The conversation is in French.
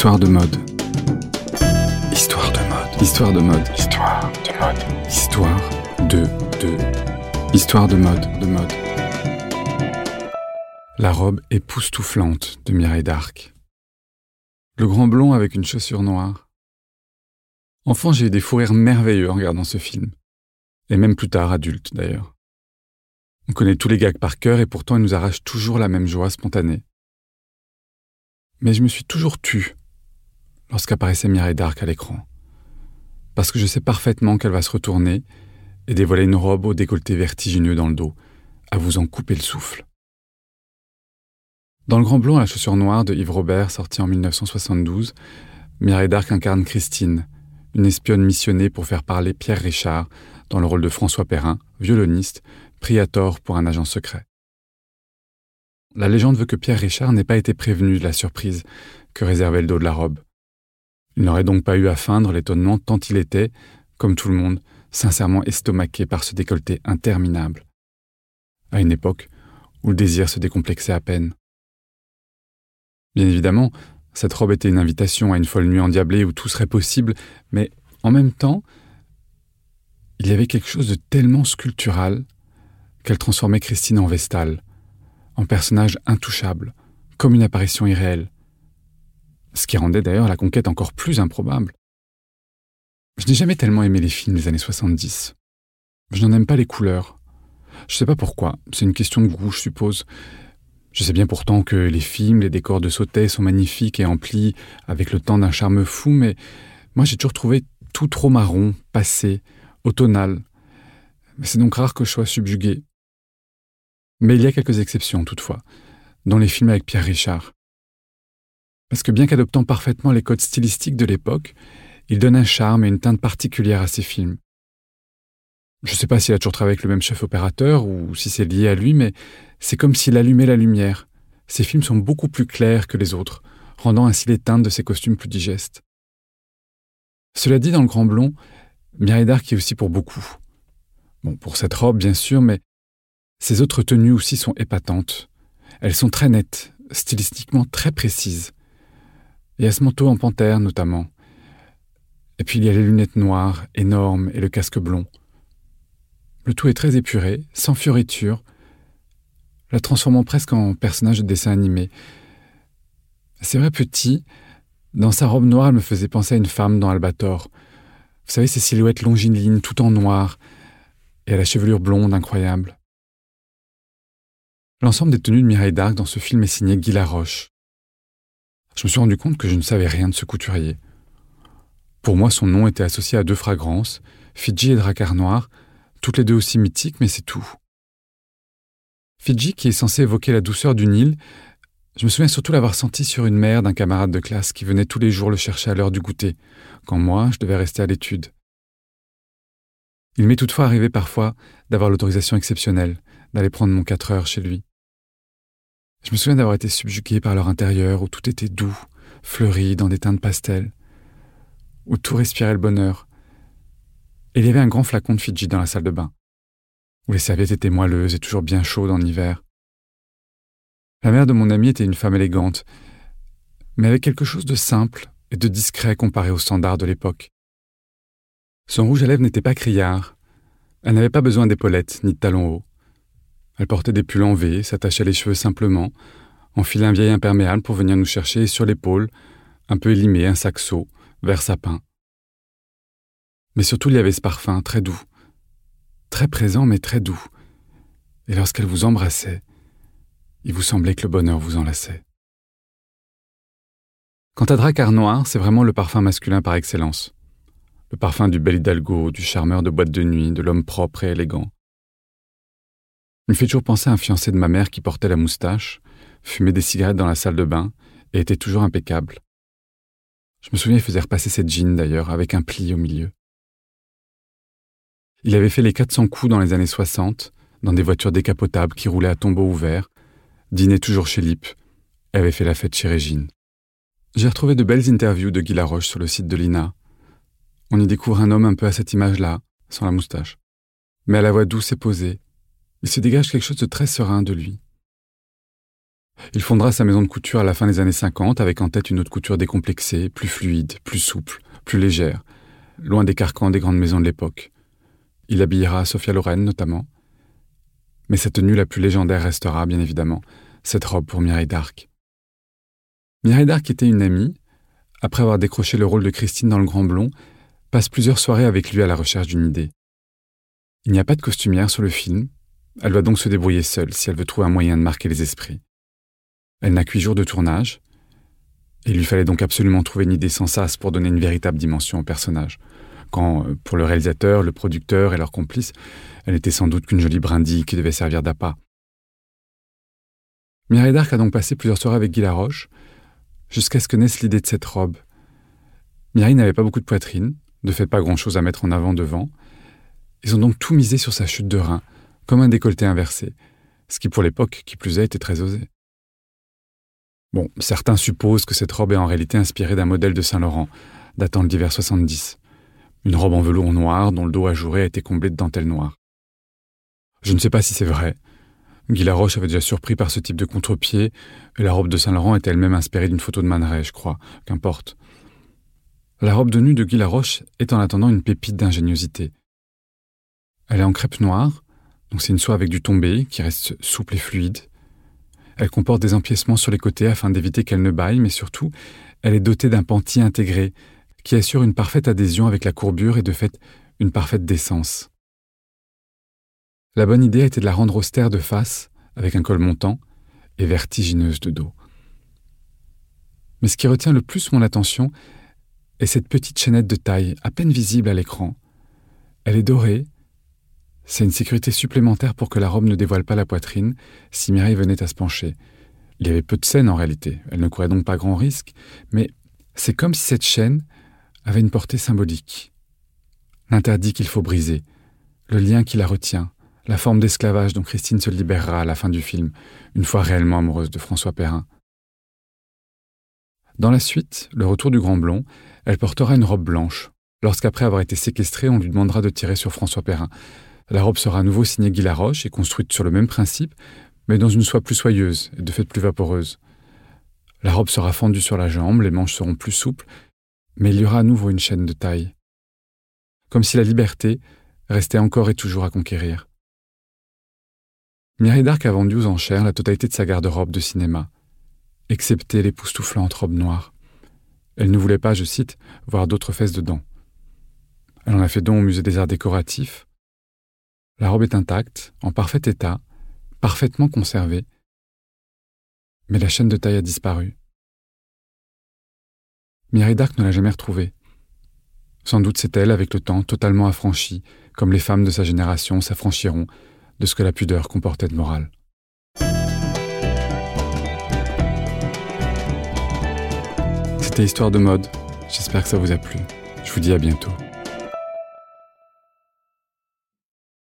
Histoire de mode. Histoire de mode. Histoire de mode. Histoire de mode. Histoire de de. Histoire de mode de mode. La robe époustouflante de Mireille d'Arc. Le grand blond avec une chaussure noire. Enfant, j'ai eu des fous rires merveilleux en regardant ce film. Et même plus tard, adulte d'ailleurs. On connaît tous les gags par cœur et pourtant ils nous arrachent toujours la même joie spontanée. Mais je me suis toujours tu lorsqu'apparaissait Mireille d'Arc à l'écran. Parce que je sais parfaitement qu'elle va se retourner et dévoiler une robe au décolleté vertigineux dans le dos, à vous en couper le souffle. Dans Le Grand Blond à la chaussure noire de Yves Robert, sorti en 1972, Mireille d'Arc incarne Christine, une espionne missionnée pour faire parler Pierre Richard dans le rôle de François Perrin, violoniste, pris à tort pour un agent secret. La légende veut que Pierre Richard n'ait pas été prévenu de la surprise que réservait le dos de la robe. Il n'aurait donc pas eu à feindre l'étonnement tant il était, comme tout le monde, sincèrement estomaqué par ce décolleté interminable. À une époque où le désir se décomplexait à peine. Bien évidemment, cette robe était une invitation à une folle nuit endiablée où tout serait possible, mais en même temps, il y avait quelque chose de tellement sculptural qu'elle transformait Christine en Vestale, en personnage intouchable, comme une apparition irréelle. Ce qui rendait d'ailleurs la conquête encore plus improbable. Je n'ai jamais tellement aimé les films des années 70. Je n'en aime pas les couleurs. Je ne sais pas pourquoi, c'est une question de goût, je suppose. Je sais bien pourtant que les films, les décors de sautet sont magnifiques et emplis avec le temps d'un charme fou, mais moi j'ai toujours trouvé tout trop marron, passé, automnal. C'est donc rare que je sois subjugué. Mais il y a quelques exceptions toutefois, dans les films avec Pierre Richard. Parce que bien qu'adoptant parfaitement les codes stylistiques de l'époque, il donne un charme et une teinte particulière à ses films. Je ne sais pas s'il a toujours travaillé avec le même chef opérateur ou si c'est lié à lui, mais c'est comme s'il allumait la lumière. Ses films sont beaucoup plus clairs que les autres, rendant ainsi les teintes de ses costumes plus digestes. Cela dit, dans le Grand Blond, Mireille d'Arc est aussi pour beaucoup. Bon, pour cette robe, bien sûr, mais ses autres tenues aussi sont épatantes. Elles sont très nettes, stylistiquement très précises. Et à ce manteau en panthère, notamment. Et puis il y a les lunettes noires, énormes, et le casque blond. Le tout est très épuré, sans fioritures, la transformant presque en personnage de dessin animé. C'est vrai petit, dans sa robe noire, elle me faisait penser à une femme dans Albator. Vous savez, ces silhouettes longilines, tout en noir, et à la chevelure blonde incroyable. L'ensemble des tenues de Mireille d'Arc dans ce film est signé Guy Laroche. Je me suis rendu compte que je ne savais rien de ce couturier. Pour moi, son nom était associé à deux fragrances, Fidji et Dracar Noir, toutes les deux aussi mythiques, mais c'est tout. Fidji, qui est censé évoquer la douceur du Nil, je me souviens surtout l'avoir senti sur une mère d'un camarade de classe qui venait tous les jours le chercher à l'heure du goûter, quand moi, je devais rester à l'étude. Il m'est toutefois arrivé parfois d'avoir l'autorisation exceptionnelle d'aller prendre mon quatre heures chez lui. Je me souviens d'avoir été subjugué par leur intérieur où tout était doux, fleuri dans des teintes pastel, où tout respirait le bonheur. Et il y avait un grand flacon de Fidji dans la salle de bain, où les serviettes étaient moelleuses et toujours bien chaudes en hiver. La mère de mon ami était une femme élégante, mais avec quelque chose de simple et de discret comparé aux standards de l'époque. Son rouge à lèvres n'était pas criard. Elle n'avait pas besoin d'épaulettes ni de talons hauts. Elle portait des pulls en V, s'attachait les cheveux simplement, enfilait un vieil imperméable pour venir nous chercher sur l'épaule, un peu élimé, un saxo, vert sapin. Mais surtout, il y avait ce parfum très doux, très présent mais très doux. Et lorsqu'elle vous embrassait, il vous semblait que le bonheur vous enlaçait. Quant à Dracar Noir, c'est vraiment le parfum masculin par excellence. Le parfum du bel hidalgo, du charmeur de boîte de nuit, de l'homme propre et élégant. Me fait toujours penser à un fiancé de ma mère qui portait la moustache, fumait des cigarettes dans la salle de bain et était toujours impeccable. Je me souviens, il faisait repasser cette jeans d'ailleurs, avec un pli au milieu. Il avait fait les 400 coups dans les années 60, dans des voitures décapotables qui roulaient à tombeau ouvert, dînait toujours chez Lip, et avait fait la fête chez Régine. J'ai retrouvé de belles interviews de Guy Laroche sur le site de l'INA. On y découvre un homme un peu à cette image-là, sans la moustache, mais à la voix douce et posée, il se dégage quelque chose de très serein de lui. Il fondera sa maison de couture à la fin des années 50 avec en tête une haute couture décomplexée, plus fluide, plus souple, plus légère, loin des carcans des grandes maisons de l'époque. Il habillera Sophia Loren notamment. Mais sa tenue la plus légendaire restera, bien évidemment, cette robe pour Mireille d'Arc. Mireille d'Arc était une amie. Après avoir décroché le rôle de Christine dans Le Grand Blond, passe plusieurs soirées avec lui à la recherche d'une idée. Il n'y a pas de costumière sur le film. Elle doit donc se débrouiller seule si elle veut trouver un moyen de marquer les esprits. Elle n'a qu'huit jours de tournage. Il lui fallait donc absolument trouver une idée sans sas pour donner une véritable dimension au personnage. Quand, euh, pour le réalisateur, le producteur et leurs complices, elle était sans doute qu'une jolie brindille qui devait servir d'appât. Mireille d'Arc a donc passé plusieurs soirées avec Guy Laroche, jusqu'à ce que naisse l'idée de cette robe. Mireille n'avait pas beaucoup de poitrine, ne fait pas grand-chose à mettre en avant devant. Ils ont donc tout misé sur sa chute de rein, comme un décolleté inversé, ce qui pour l'époque, qui plus est, était très osé. Bon, certains supposent que cette robe est en réalité inspirée d'un modèle de Saint-Laurent, datant de l'hiver 70. Une robe en velours noir dont le dos ajouré a été comblé de dentelle noire. Je ne sais pas si c'est vrai. Guy Laroche avait déjà surpris par ce type de contre-pied, et la robe de Saint-Laurent était elle-même inspirée d'une photo de Man je crois, qu'importe. La robe de nuit de Guy Laroche est en attendant une pépite d'ingéniosité. Elle est en crêpe noire, donc c'est une soie avec du tombé qui reste souple et fluide, elle comporte des empiècements sur les côtés afin d'éviter qu'elle ne baille, mais surtout, elle est dotée d'un panty intégré qui assure une parfaite adhésion avec la courbure et de fait une parfaite décence. La bonne idée était de la rendre austère de face, avec un col montant, et vertigineuse de dos. Mais ce qui retient le plus mon attention est cette petite chaînette de taille, à peine visible à l'écran. Elle est dorée, c'est une sécurité supplémentaire pour que la robe ne dévoile pas la poitrine si Mireille venait à se pencher. Il y avait peu de scènes en réalité, elle ne courait donc pas grand risque, mais c'est comme si cette chaîne avait une portée symbolique. L'interdit qu'il faut briser, le lien qui la retient, la forme d'esclavage dont Christine se libérera à la fin du film, une fois réellement amoureuse de François Perrin. Dans la suite, le retour du grand blond, elle portera une robe blanche, lorsqu'après avoir été séquestrée, on lui demandera de tirer sur François Perrin. La robe sera à nouveau signée Guy Laroche et construite sur le même principe, mais dans une soie plus soyeuse et de fait plus vaporeuse. La robe sera fendue sur la jambe, les manches seront plus souples, mais il y aura à nouveau une chaîne de taille. Comme si la liberté restait encore et toujours à conquérir. Mireille d'Arc a vendu aux enchères la totalité de sa garde-robe de cinéma, excepté l'époustouflante robe noire. Elle ne voulait pas, je cite, voir d'autres fesses dedans. Elle en a fait don au musée des arts décoratifs, la robe est intacte, en parfait état, parfaitement conservée, mais la chaîne de taille a disparu. Mireille d'Arc ne l'a jamais retrouvée. Sans doute c'est elle, avec le temps, totalement affranchie, comme les femmes de sa génération s'affranchiront de ce que la pudeur comportait de morale. C'était Histoire de mode. J'espère que ça vous a plu. Je vous dis à bientôt.